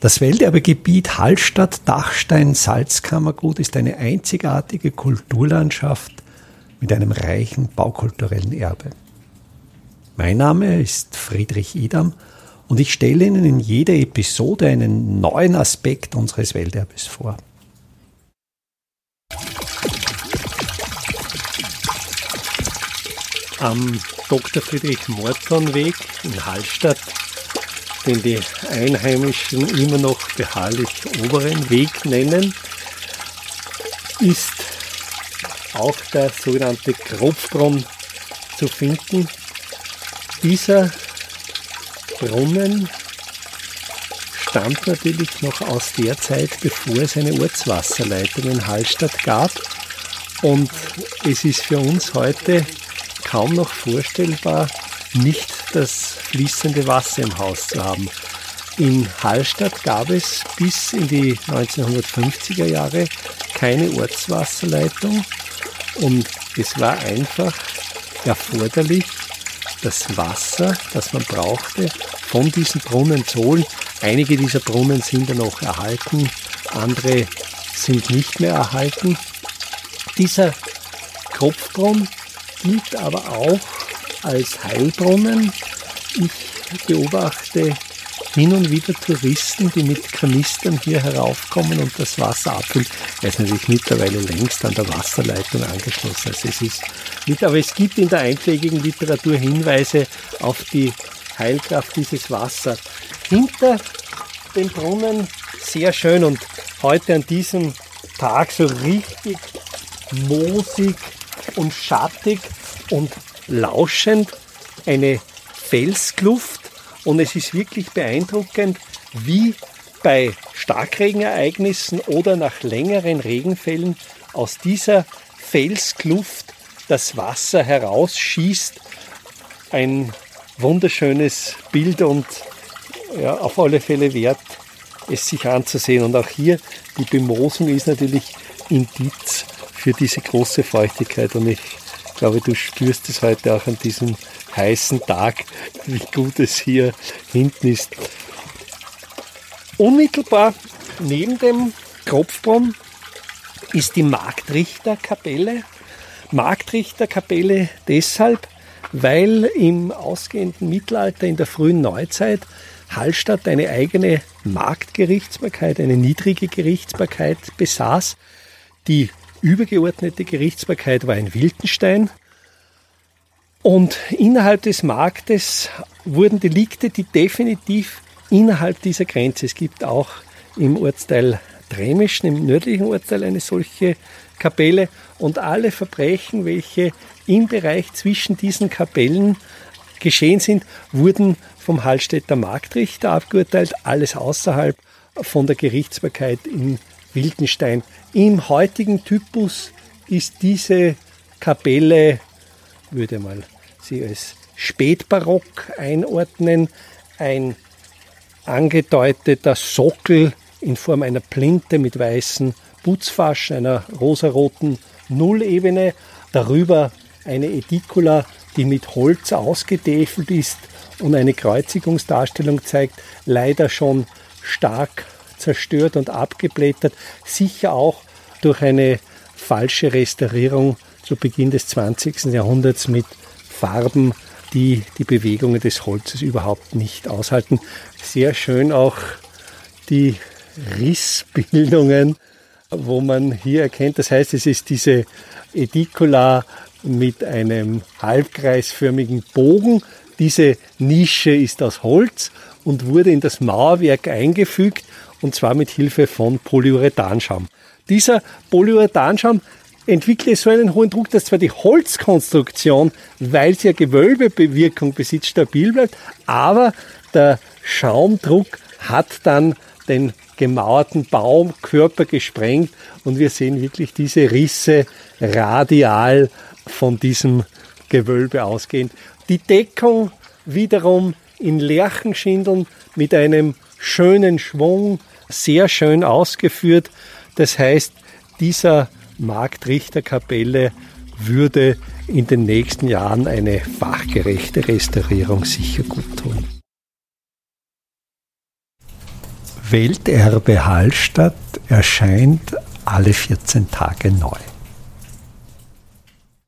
Das Welterbegebiet Hallstatt-Dachstein-Salzkammergut ist eine einzigartige Kulturlandschaft mit einem reichen baukulturellen Erbe. Mein Name ist Friedrich Idam und ich stelle Ihnen in jeder Episode einen neuen Aspekt unseres Welterbes vor. Am Dr. Friedrich Morton Weg in Hallstatt den die Einheimischen immer noch beharrlich oberen Weg nennen, ist auch der sogenannte Kropfbrunnen zu finden. Dieser Brunnen stammt natürlich noch aus der Zeit, bevor es eine Ortswasserleitung in Hallstatt gab. Und es ist für uns heute kaum noch vorstellbar, nicht das fließende Wasser im Haus zu haben. In Hallstatt gab es bis in die 1950er Jahre keine Ortswasserleitung und es war einfach erforderlich, das Wasser, das man brauchte, von diesen Brunnen zu holen. Einige dieser Brunnen sind dann noch erhalten, andere sind nicht mehr erhalten. Dieser Kopfbrunnen gilt aber auch als Heilbrunnen. Ich beobachte hin und wieder Touristen, die mit Kanistern hier heraufkommen und das Wasser abfüllen. Er ist natürlich mittlerweile längst an der Wasserleitung angeschlossen. Also es ist mit, aber es gibt in der einschlägigen Literatur Hinweise auf die Heilkraft dieses Wassers. Hinter dem Brunnen sehr schön und heute an diesem Tag so richtig moosig und schattig und lauschend eine Felskluft und es ist wirklich beeindruckend, wie bei Starkregenereignissen oder nach längeren Regenfällen aus dieser Felskluft das Wasser herausschießt. Ein wunderschönes Bild und ja, auf alle Fälle wert, es sich anzusehen. Und auch hier die Bemosung ist natürlich Indiz für diese große Feuchtigkeit und ich glaube, du spürst es heute auch an diesem heißen Tag, wie gut es hier hinten ist. Unmittelbar neben dem Kropfbrunnen ist die Marktrichterkapelle. Marktrichterkapelle deshalb, weil im ausgehenden Mittelalter, in der frühen Neuzeit, Hallstatt eine eigene Marktgerichtsbarkeit, eine niedrige Gerichtsbarkeit besaß, die übergeordnete Gerichtsbarkeit war in Wildenstein. Und innerhalb des Marktes wurden Delikte, die definitiv innerhalb dieser Grenze, es gibt auch im Ortsteil Dremischen, im nördlichen Ortsteil, eine solche Kapelle und alle Verbrechen, welche im Bereich zwischen diesen Kapellen geschehen sind, wurden vom Hallstätter Marktrichter abgeurteilt, alles außerhalb von der Gerichtsbarkeit in Wildenstein. Im heutigen Typus ist diese Kapelle, würde mal sie als Spätbarock einordnen, ein angedeuteter Sockel in Form einer Plinte mit weißen Putzfaschen, einer rosaroten Nullebene, darüber eine Edicula, die mit Holz ausgetäfelt ist und eine Kreuzigungsdarstellung zeigt, leider schon stark zerstört und abgeblättert, sicher auch durch eine falsche Restaurierung zu Beginn des 20. Jahrhunderts mit Farben, die die Bewegungen des Holzes überhaupt nicht aushalten. Sehr schön auch die Rissbildungen, wo man hier erkennt, das heißt, es ist diese Edicula mit einem halbkreisförmigen Bogen. Diese Nische ist aus Holz und wurde in das Mauerwerk eingefügt und zwar mit Hilfe von Polyurethanschaum. Dieser Polyurethanschaum entwickelt so einen hohen Druck, dass zwar die Holzkonstruktion, weil sie ja Gewölbebewirkung besitzt, stabil bleibt, aber der Schaumdruck hat dann den gemauerten Baumkörper gesprengt und wir sehen wirklich diese Risse radial von diesem Gewölbe ausgehend. Die Deckung wiederum in Lerchenschindeln mit einem schönen Schwung, sehr schön ausgeführt. Das heißt, dieser Marktrichterkapelle würde in den nächsten Jahren eine fachgerechte Restaurierung sicher gut tun. Welterbe Hallstatt erscheint alle 14 Tage neu.